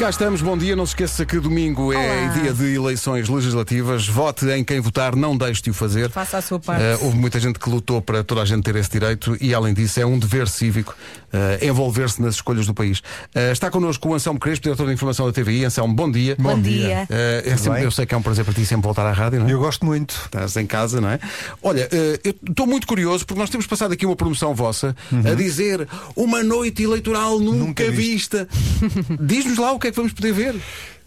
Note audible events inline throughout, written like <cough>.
Cá estamos, bom dia. Não se esqueça que domingo é Olá. dia de eleições legislativas. Vote em quem votar, não deixe de o fazer. Faça a sua parte. Eh, houve muita gente que lutou para toda a gente ter esse direito e, além disso, é um dever cívico eh, envolver-se nas escolhas do país. Eh, está connosco o Anselmo Crespo, diretor de informação da TVI. Anselmo, bom dia. Bom dia. Eh, é sempre- bem? eu sei que é um prazer para ti sempre voltar à rádio, não é? Eu gosto muito. Estás em casa, não é? Olha, eh, eu estou muito curioso porque nós temos passado aqui uma promoção vossa a dizer uma noite eleitoral nunca, Nunca vista. Diz-nos lá o que é que vamos poder ver.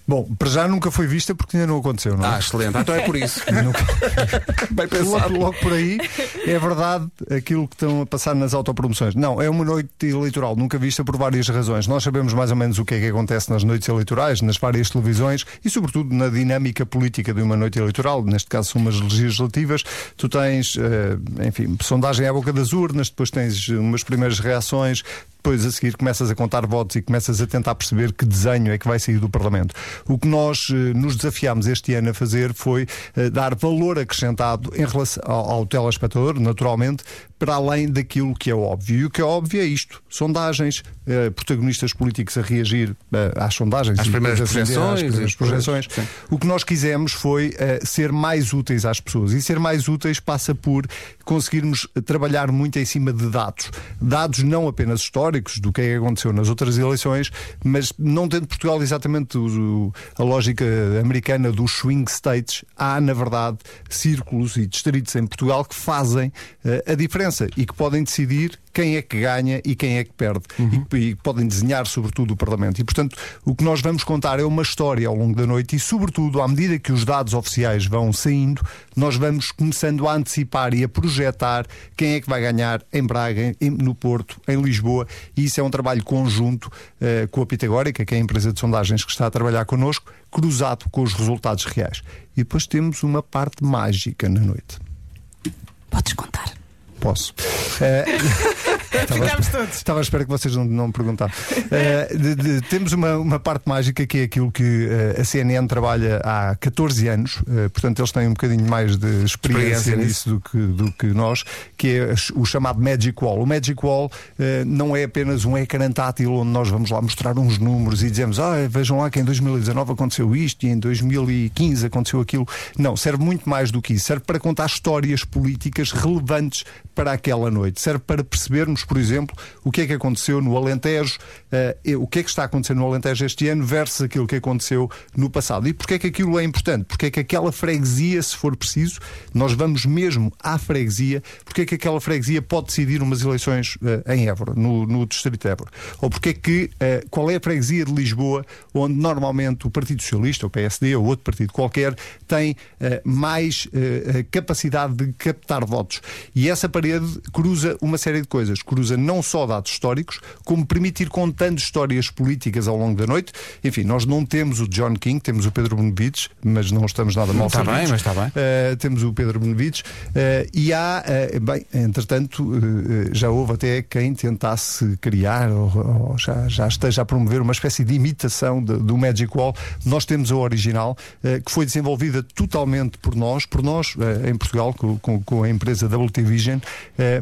Bom, para já nunca foi vista porque ainda não aconteceu, não é? Ah, excelente. Então é por isso. <laughs> Bem pensado. Logo, logo por aí, é verdade aquilo que estão a passar nas autopromoções. Não, é uma noite eleitoral nunca vista por várias razões. Nós sabemos mais ou menos o que é que acontece nas noites eleitorais, nas várias televisões e, sobretudo, na dinâmica política de uma noite eleitoral. Neste caso, são umas legislativas. Tu tens, eh, enfim, sondagem à boca das urnas, depois tens umas primeiras reações. Depois a seguir começas a contar votos e começas a tentar perceber que desenho é que vai sair do Parlamento. O que nós eh, nos desafiámos este ano a fazer foi eh, dar valor acrescentado em relação ao, ao telespectador, naturalmente, para além daquilo que é óbvio. E o que é óbvio é isto: sondagens, eh, protagonistas políticos a reagir eh, às sondagens, Às primeiras às projeções, primeiras e depois- projeções. O que nós quisemos foi eh, ser mais úteis às pessoas. E ser mais úteis passa por conseguirmos trabalhar muito em cima de dados. Dados não apenas históricos do que é que aconteceu nas outras eleições, mas não tendo Portugal exatamente o- o- a lógica americana dos swing states, há, na verdade, círculos e distritos em Portugal que fazem eh, a diferença e que podem decidir quem é que ganha e quem é que perde. E, que- e podem desenhar, sobretudo, o Parlamento. E, portanto, o que nós vamos contar é uma história ao longo da noite e, sobretudo, à medida que os dados oficiais vão saindo, nós vamos começando a antecipar e a projetar quem é que vai ganhar em Braga, em- no Porto, em Lisboa. E isso é um trabalho conjunto eh, com a Pitagórica, que é a empresa de sondagens que está a trabalhar connosco, cruzado com os resultados reais. E depois temos uma parte mágica na noite. Podes contar. Posso. Eh, estava, Ficámos todos. estava à espera que vocês não, não me perguntassem. <laughs> Eh, de- de- temos uma, uma parte mágica que é aquilo que eh, a CNN trabalha há 14 anos, eh, portanto, eles têm um bocadinho mais de experiência, Experiência nisso do que, do que nós, que é o chamado Magic Wall. O Magic Wall eh, não é apenas um ecrã tátil onde nós vamos lá mostrar uns números e dizemos, ah, vejam lá que em 2019 aconteceu isto e em 2015 aconteceu aquilo. Não, serve muito mais do que isso. Serve para contar histórias políticas relevantes para aquela noite. Serve para percebermos, por exemplo, o que é que aconteceu no Alentejo, e o que é que está acontecendo no Alentejo este ano versus aquilo que aconteceu no passado. E porquê é que aquilo é importante? Porque é que aquela freguesia, se for preciso, nós vamos mesmo à freguesia, porque é que aquela freguesia pode decidir umas eleições eh, em Évora, no, no distrito de Évora. Ou porque é que, eh, qual é a freguesia de Lisboa onde normalmente o Partido Socialista, o PSD ou outro partido qualquer tem mais capacidade de captar votos. E essa parede cruza uma série de coisas. Cruza não só dados históricos, como permitir contando histórias políticas ao longo da noite. Enfim, nós não temos o John King, temos o Pedro Benevides, mas não estamos nada mal Está bem, mas está bem. Uh, temos o Pedro Benevides uh, e há, uh, bem, entretanto, já houve até quem tentasse criar ou, ou já, já esteja a promover uma espécie de imitação de- do Magic Wall. Nós temos a original, que foi desenvolvida totalmente por nós, por nós em Portugal, com, com- com a empresa WT Vision,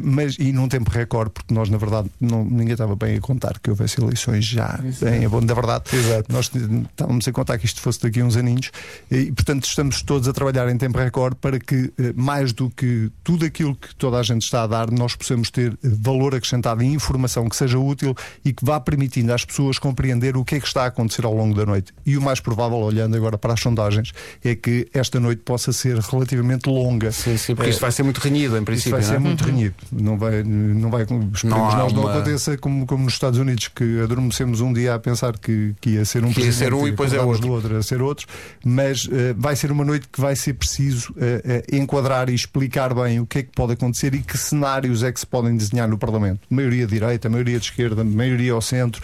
mas e num tempo recorde, porque nós, na verdade, não, ninguém estava bem a contar que houvesse eleições já em abono da verdade. Nós estávamos a contar que isto fosse daqui a uns aninhos e, portanto, estamos todos a trabalhar em tempo recorde para que, eh, mais do que tudo aquilo que toda a gente está a dar, nós possamos ter eh, valor acrescentado e informação que seja útil e que vá permitindo às pessoas compreender o que é que está a acontecer ao longo da noite. E o mais provável, olhando agora para as sondagens, é que esta noite possa ser relativamente longa. Sim, sim, porque Eh, isto vai ser muito renhido, em isso princípio. vai ser não é? muito renhido. Não vai, não vai, esperemos Não há nós não uma- aconteça como, como nos Estados Unidos, que adormecemos um dia a pensar que, que ia ser um Que ia ser um e depois é outro. outro a ser outro, mas eh, vai ser uma noite que vai ser preciso eh, eh, enquadrar e explicar bem o que é que pode acontecer e que cenários é que se podem desenhar no Parlamento. Maioria direita, maioria de esquerda, maioria ao centro,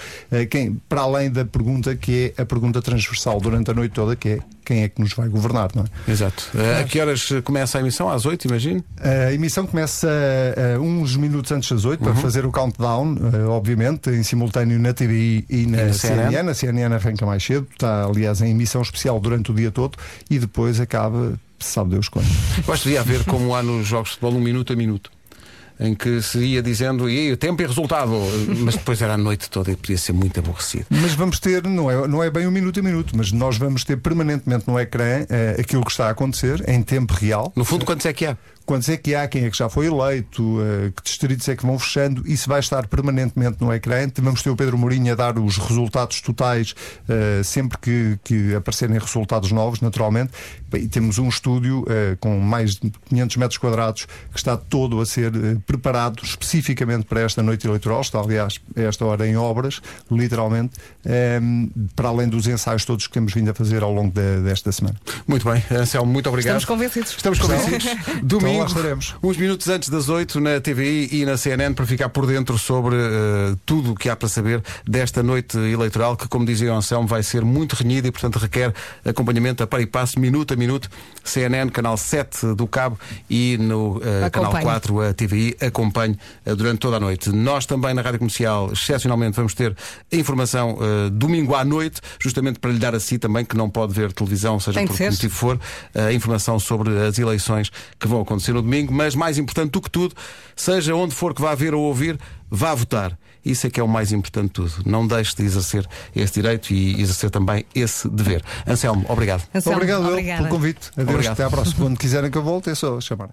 quem, para além da pergunta que é a pergunta transversal durante a noite toda, que é quem é que nos vai governar, não é? Exato. Eh, a que horas eh, começa a emissão? Às 8, imagino? A emissão começa uh, uns minutos antes das 8 Uhum. para fazer o countdown, uh, obviamente, em simultâneo na TVI e na, E na CNN. CNN. A CNN arranca mais cedo, está aliás em emissão especial durante o dia todo e depois acaba, sabe Deus quando. Que devia haver, como há nos jogos de futebol, um minuto a minuto. Em que se ia dizendo e tempo e resultado, <laughs> mas depois era a noite toda e podia ser muito aborrecido. Mas vamos ter, não é, não é bem um minuto a minuto, mas nós vamos ter permanentemente no ecrã eh, aquilo que está a acontecer em tempo real. No fundo, quantos é que há? Quantos é que há, quem é que já foi eleito, eh, que distritos é que vão fechando, isso vai estar permanentemente no ecrã. Vamos ter o Pedro Mourinho a dar os resultados totais eh, sempre que, que aparecerem resultados novos, naturalmente. E temos um estúdio eh, com mais de 500 metros quadrados que está todo a ser preparado especificamente para esta noite eleitoral. Está, aliás, a esta hora em obras, literalmente, para além dos ensaios todos que temos vindo a fazer ao longo de- desta semana. Muito bem, Anselmo, muito obrigado. Estamos convencidos. Estamos convencidos. Domingo, Estaremos. uns minutos antes das 8 na TVI e na CNN para ficar por dentro sobre eh, tudo o que há para saber desta noite eleitoral que, como dizia o Anselmo, vai ser muito renhida e, portanto, requer acompanhamento a par e passo, minuto a minuto. CNN, canal 7 do Cabo e no eh, canal Acompanhe. 4 a TVI acompanhe eh, durante toda a noite. Nós também na Rádio Comercial, excepcionalmente, vamos ter a informação domingo à noite, justamente para lhe dar a si também, que não pode ver televisão, seja Tem por que motivo for, a informação sobre as eleições que vão acontecer no domingo. Mas mais importante do que tudo, seja onde for que vá ver ou ouvir, vá votar. Isso é que é o mais importante de tudo. Não deixe de exercer esse direito e exercer também esse dever. Anselmo, obrigado. Anselmo, obrigado eu, pelo convite. Adeus, Obrigado. até à próxima. Quando quiserem que eu volte, é só chamar.